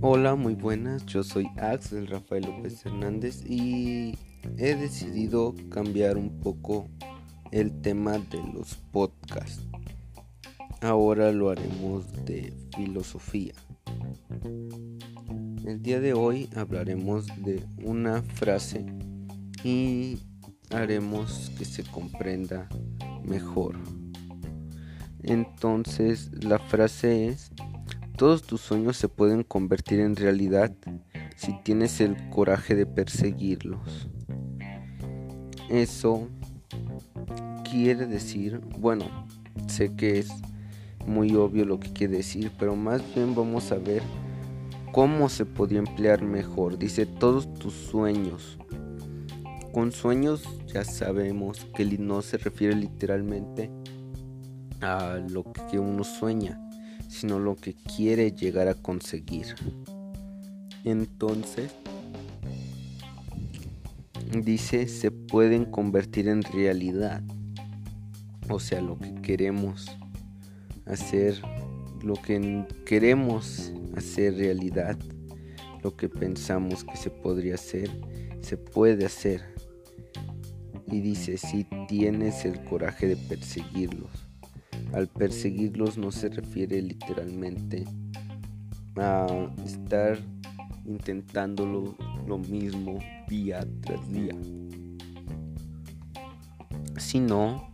Hola, muy buenas, yo soy Axel Rafael López Hernández y he decidido cambiar un poco el tema de los podcasts. Ahora lo haremos de filosofía. El día de hoy hablaremos de una frase y haremos que se comprenda mejor. Entonces la frase es, todos tus sueños se pueden convertir en realidad si tienes el coraje de perseguirlos. Eso quiere decir, bueno, sé que es muy obvio lo que quiere decir, pero más bien vamos a ver cómo se podía emplear mejor. Dice todos tus sueños. Con sueños ya sabemos que no se refiere literalmente a lo que uno sueña, sino lo que quiere llegar a conseguir. Entonces, dice, se pueden convertir en realidad. O sea, lo que queremos hacer, lo que queremos hacer realidad, lo que pensamos que se podría hacer, se puede hacer. Y dice, si tienes el coraje de perseguirlos. Al perseguirlos no se refiere literalmente a estar intentándolo lo mismo día tras día, sino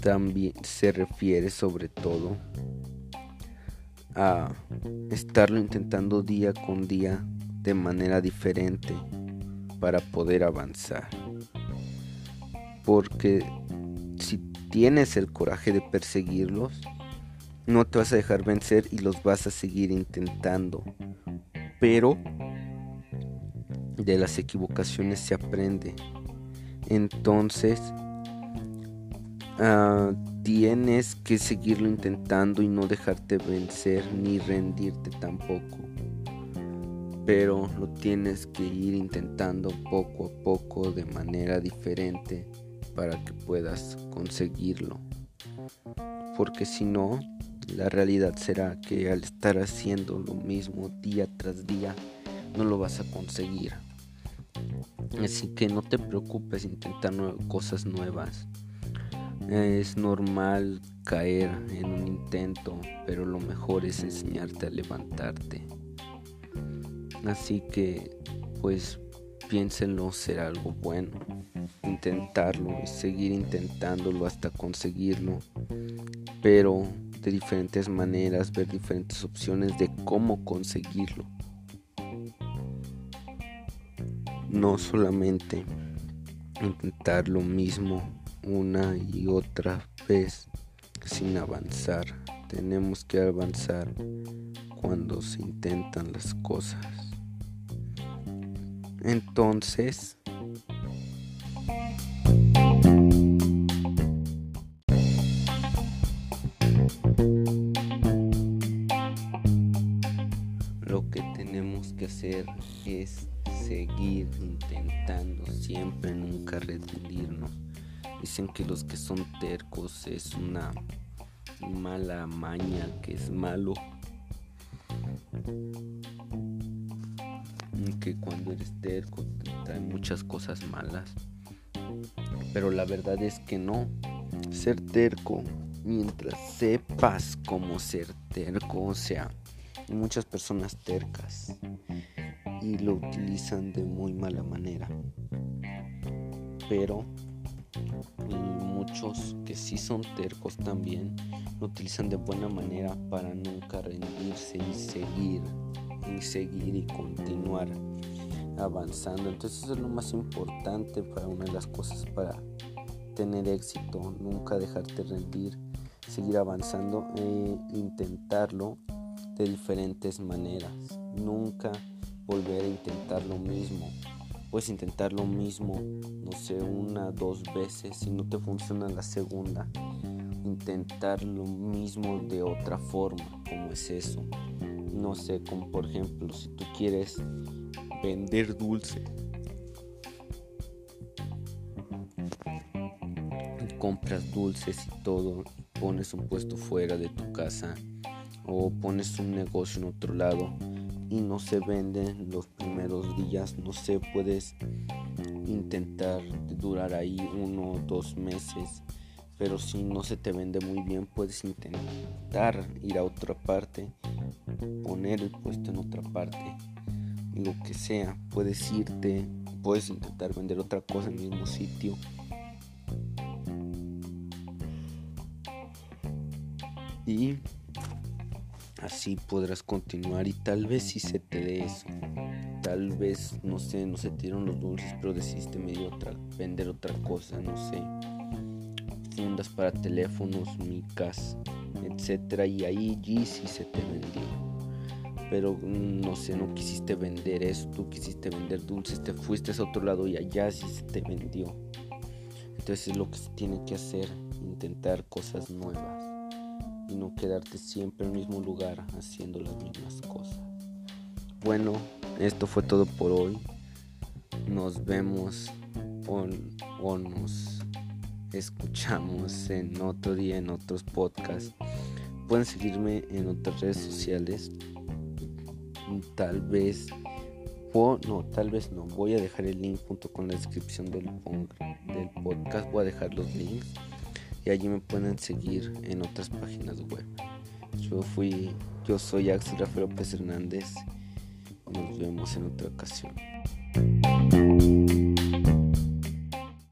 también se refiere sobre todo a estarlo intentando día con día de manera diferente para poder avanzar. Porque tienes el coraje de perseguirlos, no te vas a dejar vencer y los vas a seguir intentando. Pero de las equivocaciones se aprende. Entonces, uh, tienes que seguirlo intentando y no dejarte vencer ni rendirte tampoco. Pero lo tienes que ir intentando poco a poco de manera diferente para que puedas conseguirlo. Porque si no, la realidad será que al estar haciendo lo mismo día tras día, no lo vas a conseguir. Así que no te preocupes intentar cosas nuevas. Es normal caer en un intento, pero lo mejor es enseñarte a levantarte. Así que, pues, piénsenlo ser algo bueno intentarlo y seguir intentándolo hasta conseguirlo, pero de diferentes maneras, ver diferentes opciones de cómo conseguirlo. No solamente intentar lo mismo una y otra vez sin avanzar. Tenemos que avanzar cuando se intentan las cosas. Entonces, Lo que tenemos que hacer es seguir intentando, siempre nunca rendirnos. Dicen que los que son tercos es una mala maña, que es malo. Que cuando eres terco te traen muchas cosas malas. Pero la verdad es que no. Ser terco, mientras sepas cómo ser terco, o sea, hay muchas personas tercas y lo utilizan de muy mala manera. Pero muchos que sí son tercos también lo utilizan de buena manera para nunca rendirse y seguir y seguir y continuar avanzando. Entonces eso es lo más importante para una de las cosas para tener éxito, nunca dejarte rendir, seguir avanzando e intentarlo de diferentes maneras, nunca volver a intentar lo mismo. Puedes intentar lo mismo, no sé, una, dos veces, si no te funciona la segunda, intentar lo mismo de otra forma, como es eso. No sé, como por ejemplo, si tú quieres vender dulce. compras dulces y todo, pones un puesto fuera de tu casa o pones un negocio en otro lado y no se vende los primeros días, no sé, puedes intentar durar ahí uno o dos meses, pero si no se te vende muy bien, puedes intentar ir a otra parte, poner el puesto en otra parte, lo que sea, puedes irte, puedes intentar vender otra cosa en el mismo sitio. Y Así podrás continuar y tal vez si se te dé eso. Tal vez, no sé, no se te dieron los dulces, pero decidiste medio otra, vender otra cosa, no sé. Fundas para teléfonos, micas, etcétera. Y ahí sí se te vendió. Pero mm, no sé, no quisiste vender eso, tú quisiste vender dulces, te fuiste a otro lado y allá sí se te vendió. Entonces es lo que se tiene que hacer, intentar cosas nuevas y no quedarte siempre en el mismo lugar haciendo las mismas cosas. Bueno, esto fue todo por hoy. Nos vemos o, nos escuchamos en otro día en otros podcasts. Pueden seguirme en otras redes sociales. Tal vez o no, tal vez no. Voy a dejar el link junto con la descripción del, del podcast. Voy a dejar los links y allí me pueden seguir en otras páginas web. Yo fui, yo soy Axel Rafael López Hernández. Nos vemos en otra ocasión.